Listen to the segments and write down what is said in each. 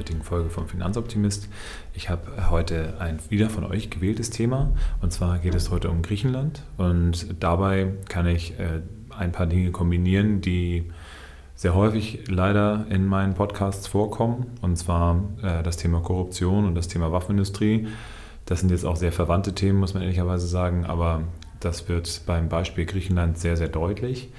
heutigen Folge vom Finanzoptimist. Ich habe heute ein wieder von euch gewähltes Thema und zwar geht es heute um Griechenland und dabei kann ich äh, ein paar Dinge kombinieren, die sehr häufig leider in meinen Podcasts vorkommen und zwar äh, das Thema Korruption und das Thema Waffenindustrie. Das sind jetzt auch sehr verwandte Themen, muss man ehrlicherweise sagen, aber das wird beim Beispiel Griechenland sehr, sehr deutlich.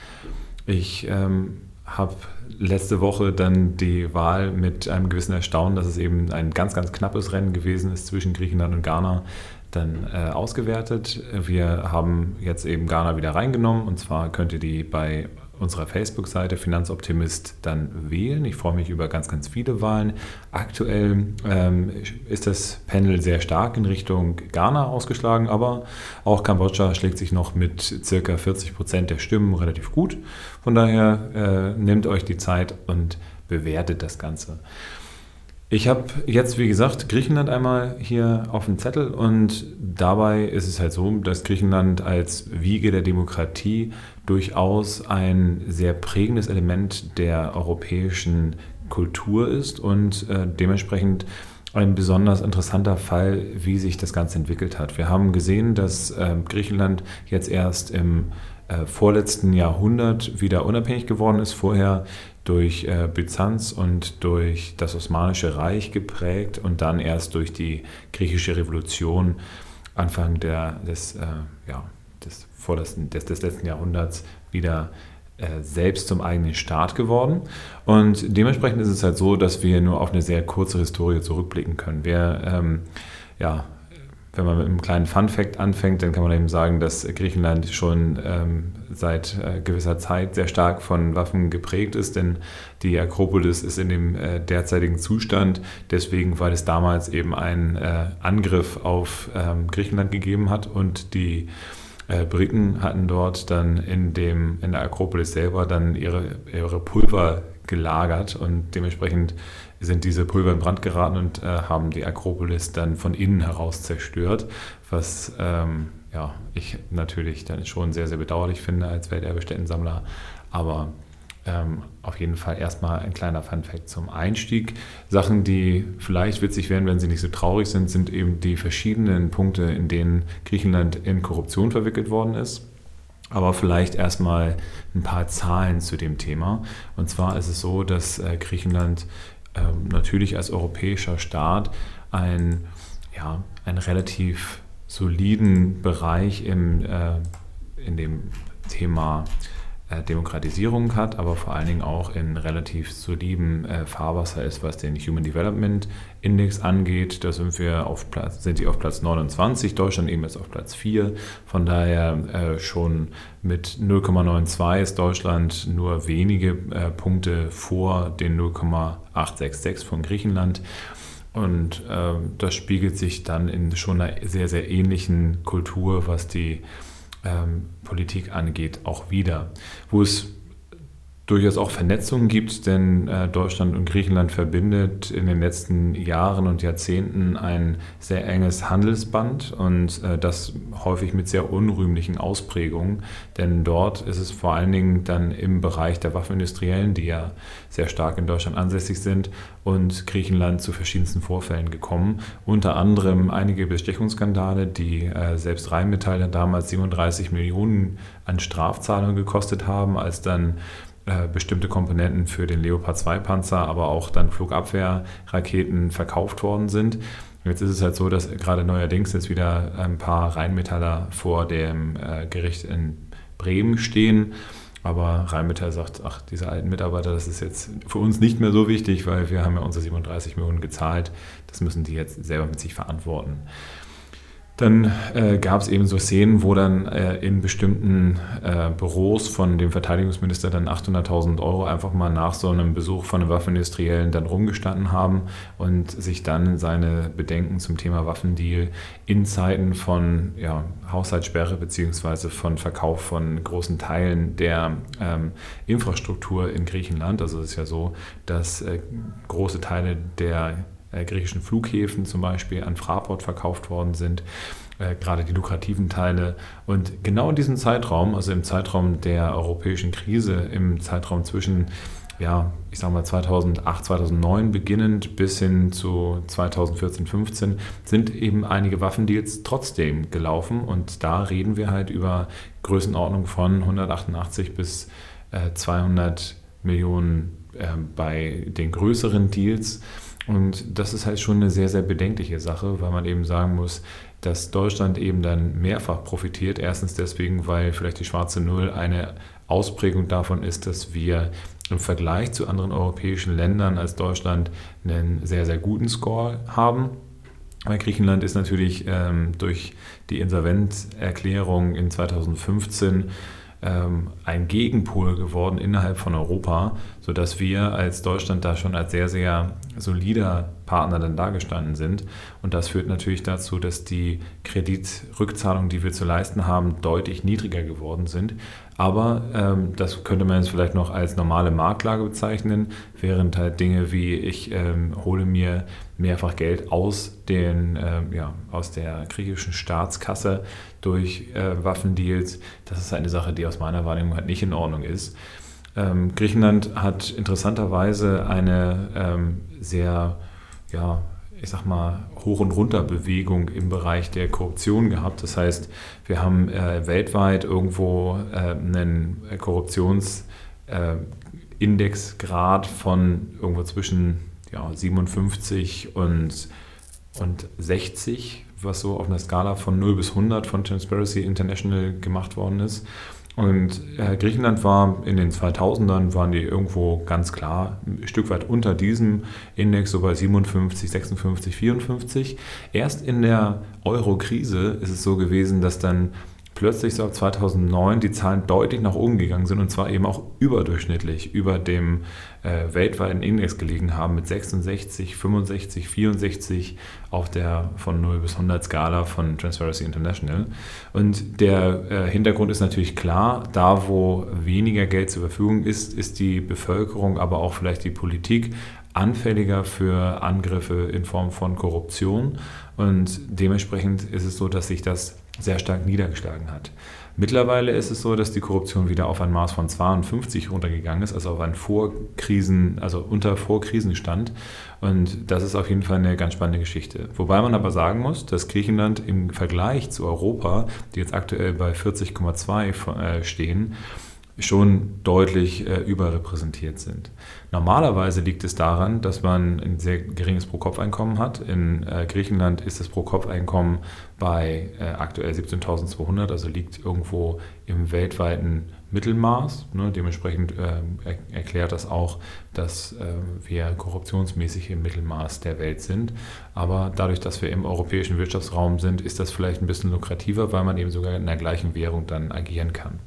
Ich ähm, habe letzte Woche dann die Wahl mit einem gewissen Erstaunen, dass es eben ein ganz, ganz knappes Rennen gewesen ist zwischen Griechenland und Ghana, dann äh, ausgewertet. Wir haben jetzt eben Ghana wieder reingenommen und zwar könnt ihr die bei unserer Facebook-Seite Finanzoptimist dann wählen. Ich freue mich über ganz, ganz viele Wahlen. Aktuell ähm, ist das Panel sehr stark in Richtung Ghana ausgeschlagen, aber auch Kambodscha schlägt sich noch mit circa 40 Prozent der Stimmen relativ gut. Von daher äh, nehmt euch die Zeit und bewertet das Ganze. Ich habe jetzt, wie gesagt, Griechenland einmal hier auf dem Zettel und dabei ist es halt so, dass Griechenland als Wiege der Demokratie durchaus ein sehr prägendes Element der europäischen Kultur ist und äh, dementsprechend ein besonders interessanter Fall, wie sich das Ganze entwickelt hat. Wir haben gesehen, dass äh, Griechenland jetzt erst im äh, vorletzten Jahrhundert wieder unabhängig geworden ist. Vorher durch äh, Byzanz und durch das Osmanische Reich geprägt und dann erst durch die griechische Revolution Anfang der, des, äh, ja, des, vorletzten, des, des letzten Jahrhunderts wieder äh, selbst zum eigenen Staat geworden. Und dementsprechend ist es halt so, dass wir nur auf eine sehr kurze Historie zurückblicken können. Wir ähm, ja, wenn man mit einem kleinen Fun-Fact anfängt, dann kann man eben sagen, dass Griechenland schon ähm, seit äh, gewisser Zeit sehr stark von Waffen geprägt ist, denn die Akropolis ist in dem äh, derzeitigen Zustand, deswegen, weil es damals eben einen äh, Angriff auf ähm, Griechenland gegeben hat und die äh, Briten hatten dort dann in, dem, in der Akropolis selber dann ihre, ihre Pulver gelagert und dementsprechend sind diese Pulver in Brand geraten und äh, haben die Akropolis dann von innen heraus zerstört, was ähm, ja, ich natürlich dann schon sehr, sehr bedauerlich finde als Welterbestättensammler. Aber ähm, auf jeden Fall erstmal ein kleiner Funfact zum Einstieg. Sachen, die vielleicht witzig werden, wenn sie nicht so traurig sind, sind eben die verschiedenen Punkte, in denen Griechenland in Korruption verwickelt worden ist. Aber vielleicht erstmal ein paar Zahlen zu dem Thema. Und zwar ist es so, dass äh, Griechenland ähm, natürlich als europäischer Staat ein, ja, einen relativ soliden Bereich im, äh, in dem Thema Demokratisierung hat, aber vor allen Dingen auch in relativ solidem äh, Fahrwasser ist, was den Human Development Index angeht. Da sind wir auf Platz, sind sie auf Platz 29, Deutschland eben jetzt auf Platz 4. Von daher äh, schon mit 0,92 ist Deutschland nur wenige äh, Punkte vor den 0,866 von Griechenland. Und äh, das spiegelt sich dann in schon einer sehr, sehr ähnlichen Kultur, was die ähm, Politik angeht, auch wieder. Wo es durchaus auch Vernetzungen gibt, denn äh, Deutschland und Griechenland verbindet in den letzten Jahren und Jahrzehnten ein sehr enges Handelsband und äh, das häufig mit sehr unrühmlichen Ausprägungen, denn dort ist es vor allen Dingen dann im Bereich der Waffenindustriellen, die ja sehr stark in Deutschland ansässig sind, und Griechenland zu verschiedensten Vorfällen gekommen. Unter anderem einige Bestechungsskandale, die äh, selbst Rheinmetall damals 37 Millionen an Strafzahlungen gekostet haben, als dann äh, bestimmte Komponenten für den Leopard 2 Panzer, aber auch dann Flugabwehrraketen verkauft worden sind. Jetzt ist es halt so, dass gerade neuerdings jetzt wieder ein paar Rheinmetaller vor dem äh, Gericht in Bremen stehen. Aber Rheinmetall sagt, ach, diese alten Mitarbeiter, das ist jetzt für uns nicht mehr so wichtig, weil wir haben ja unsere 37 Millionen gezahlt. Das müssen die jetzt selber mit sich verantworten. Dann äh, gab es eben so Szenen, wo dann äh, in bestimmten äh, Büros von dem Verteidigungsminister dann 800.000 Euro einfach mal nach so einem Besuch von einem Waffenindustriellen dann rumgestanden haben und sich dann seine Bedenken zum Thema Waffendeal in Zeiten von ja, Haushaltssperre beziehungsweise von Verkauf von großen Teilen der ähm, Infrastruktur in Griechenland, also es ist ja so, dass äh, große Teile der griechischen Flughäfen zum Beispiel an Fraport verkauft worden sind, äh, gerade die lukrativen Teile. Und genau in diesem Zeitraum, also im Zeitraum der europäischen Krise, im Zeitraum zwischen ja, ich sage mal 2008, 2009 beginnend bis hin zu 2014, 15 sind eben einige Waffendeals trotzdem gelaufen und da reden wir halt über Größenordnung von 188 bis äh, 200 Millionen äh, bei den größeren Deals. Und das ist halt schon eine sehr, sehr bedenkliche Sache, weil man eben sagen muss, dass Deutschland eben dann mehrfach profitiert. Erstens deswegen, weil vielleicht die schwarze Null eine Ausprägung davon ist, dass wir im Vergleich zu anderen europäischen Ländern als Deutschland einen sehr, sehr guten Score haben. Weil Griechenland ist natürlich ähm, durch die Insolvenzerklärung in 2015 ähm, ein Gegenpol geworden innerhalb von Europa, sodass wir als Deutschland da schon als sehr, sehr solider Partner dann dargestanden sind. Und das führt natürlich dazu, dass die Kreditrückzahlungen, die wir zu leisten haben, deutlich niedriger geworden sind. Aber ähm, das könnte man jetzt vielleicht noch als normale Marktlage bezeichnen, während halt Dinge wie ich ähm, hole mir mehrfach Geld aus, den, ähm, ja, aus der griechischen Staatskasse durch äh, Waffendeals, das ist eine Sache, die aus meiner Wahrnehmung halt nicht in Ordnung ist. Ähm, Griechenland hat interessanterweise eine ähm, sehr ja, ich sag mal, Hoch- und Runterbewegung im Bereich der Korruption gehabt. Das heißt, wir haben äh, weltweit irgendwo äh, einen Korruptionsindexgrad äh, von irgendwo zwischen ja, 57 und, und 60, was so auf einer Skala von 0 bis 100 von Transparency International gemacht worden ist. Und äh, Griechenland war in den 2000ern, waren die irgendwo ganz klar ein Stück weit unter diesem Index, so bei 57, 56, 54. Erst in der Euro-Krise ist es so gewesen, dass dann plötzlich so ab 2009 die Zahlen deutlich nach oben gegangen sind und zwar eben auch überdurchschnittlich über dem äh, weltweiten Index gelegen haben mit 66, 65, 64 auf der von 0 bis 100 Skala von Transparency International. Und der äh, Hintergrund ist natürlich klar, da wo weniger Geld zur Verfügung ist, ist die Bevölkerung, aber auch vielleicht die Politik anfälliger für Angriffe in Form von Korruption. Und dementsprechend ist es so, dass sich das sehr stark niedergeschlagen hat. Mittlerweile ist es so, dass die Korruption wieder auf ein Maß von 52 runtergegangen ist, also auf einen Vorkrisen, also unter Vorkrisenstand. Und das ist auf jeden Fall eine ganz spannende Geschichte. Wobei man aber sagen muss, dass Griechenland im Vergleich zu Europa, die jetzt aktuell bei 40,2 äh, stehen, schon deutlich äh, überrepräsentiert sind. Normalerweise liegt es daran, dass man ein sehr geringes Pro-Kopf-Einkommen hat. In äh, Griechenland ist das Pro-Kopf-Einkommen bei äh, aktuell 17.200, also liegt irgendwo im weltweiten Mittelmaß. Ne? Dementsprechend ähm, er erklärt das auch, dass äh, wir korruptionsmäßig im Mittelmaß der Welt sind. Aber dadurch, dass wir im europäischen Wirtschaftsraum sind, ist das vielleicht ein bisschen lukrativer, weil man eben sogar in der gleichen Währung dann agieren kann.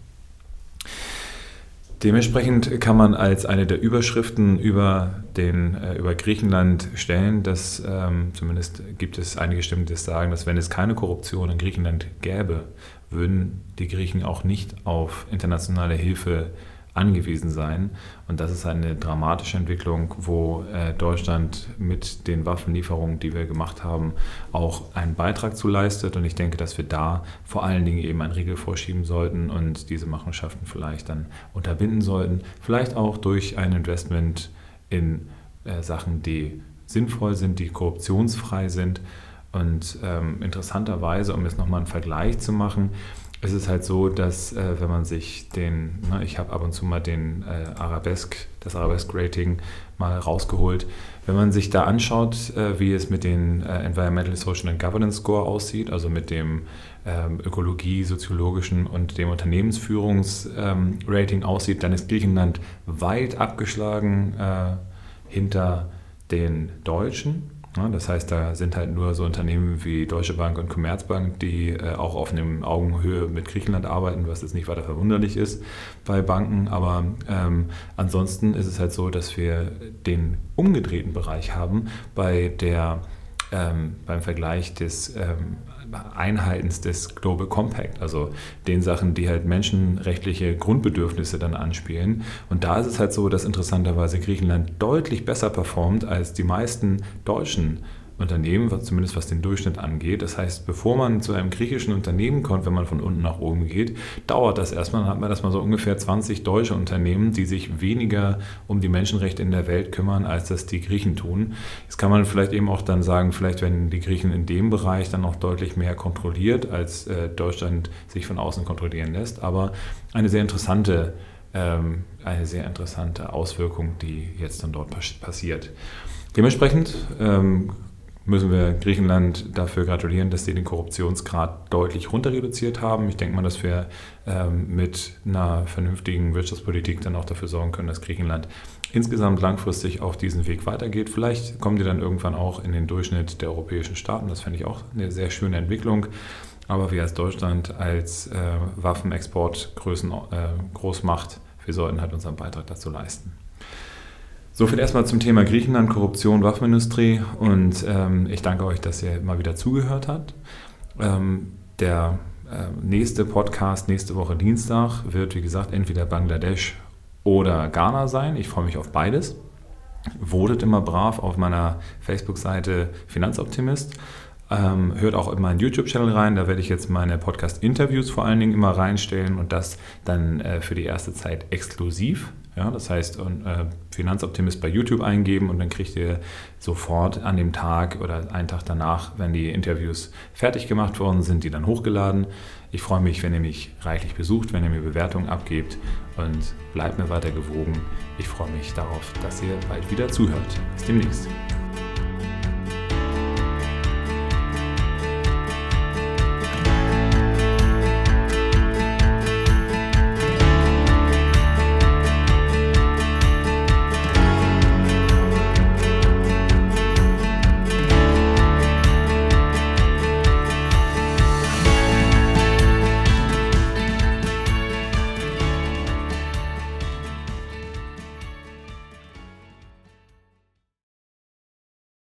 Dementsprechend kann man als eine der Überschriften über, den, äh, über Griechenland stellen, dass ähm, zumindest gibt es einige Stimmen, die sagen, dass wenn es keine Korruption in Griechenland gäbe, würden die Griechen auch nicht auf internationale Hilfe angewiesen sein. Und das ist eine dramatische Entwicklung, wo äh, Deutschland mit den Waffenlieferungen, die wir gemacht haben, auch einen Beitrag zu leistet. Und ich denke, dass wir da vor allen Dingen eben einen Riegel vorschieben sollten und diese Machenschaften vielleicht dann unterbinden sollten. Vielleicht auch durch ein Investment in äh, Sachen, die sinnvoll sind, die korruptionsfrei sind. Und ähm, interessanterweise, um jetzt nochmal einen Vergleich zu machen, es ist halt so, dass äh, wenn man sich den, ne, ich habe ab und zu mal den äh, Arabesk, das Arabesk-Rating mal rausgeholt, wenn man sich da anschaut, äh, wie es mit den äh, Environmental, Social and Governance Score aussieht, also mit dem ähm, Ökologie, soziologischen und dem Unternehmensführungsrating ähm, aussieht, dann ist Griechenland weit abgeschlagen äh, hinter den Deutschen. Das heißt, da sind halt nur so Unternehmen wie Deutsche Bank und Commerzbank, die äh, auch auf einem Augenhöhe mit Griechenland arbeiten, was jetzt nicht weiter verwunderlich ist bei Banken. Aber ähm, ansonsten ist es halt so, dass wir den umgedrehten Bereich haben bei der ähm, beim Vergleich des ähm, Einhaltens des Global Compact, also den Sachen, die halt menschenrechtliche Grundbedürfnisse dann anspielen. Und da ist es halt so, dass interessanterweise Griechenland deutlich besser performt als die meisten deutschen Unternehmen, zumindest was den Durchschnitt angeht. Das heißt, bevor man zu einem griechischen Unternehmen kommt, wenn man von unten nach oben geht, dauert das erstmal. Dann hat man erstmal so ungefähr 20 deutsche Unternehmen, die sich weniger um die Menschenrechte in der Welt kümmern, als das die Griechen tun. Jetzt kann man vielleicht eben auch dann sagen, vielleicht werden die Griechen in dem Bereich dann noch deutlich mehr kontrolliert, als äh, Deutschland sich von außen kontrollieren lässt. Aber eine sehr interessante ähm, eine sehr interessante Auswirkung, die jetzt dann dort passiert. Dementsprechend ähm, müssen wir Griechenland dafür gratulieren, dass sie den Korruptionsgrad deutlich runter reduziert haben. Ich denke mal, dass wir ähm, mit einer vernünftigen Wirtschaftspolitik dann auch dafür sorgen können, dass Griechenland insgesamt langfristig auf diesen Weg weitergeht. Vielleicht kommen die dann irgendwann auch in den Durchschnitt der europäischen Staaten. Das fände ich auch eine sehr schöne Entwicklung. Aber wir als Deutschland als äh, Waffenexportgrößen äh, Großmacht, wir sollten halt unseren Beitrag dazu leisten. So viel erstmal zum Thema Griechenland, Korruption, Waffenindustrie und ähm, ich danke euch, dass ihr mal wieder zugehört habt. Ähm, der äh, nächste Podcast nächste Woche Dienstag wird, wie gesagt, entweder Bangladesch oder Ghana sein. Ich freue mich auf beides. Votet immer brav auf meiner Facebook-Seite Finanzoptimist. Ähm, hört auch in meinen YouTube-Channel rein, da werde ich jetzt meine Podcast-Interviews vor allen Dingen immer reinstellen und das dann äh, für die erste Zeit exklusiv. Ja, das heißt, äh, Finanzoptimist bei YouTube eingeben und dann kriegt ihr sofort an dem Tag oder einen Tag danach, wenn die Interviews fertig gemacht worden sind, die dann hochgeladen. Ich freue mich, wenn ihr mich reichlich besucht, wenn ihr mir Bewertungen abgebt und bleibt mir weiter gewogen. Ich freue mich darauf, dass ihr bald wieder zuhört. Bis demnächst.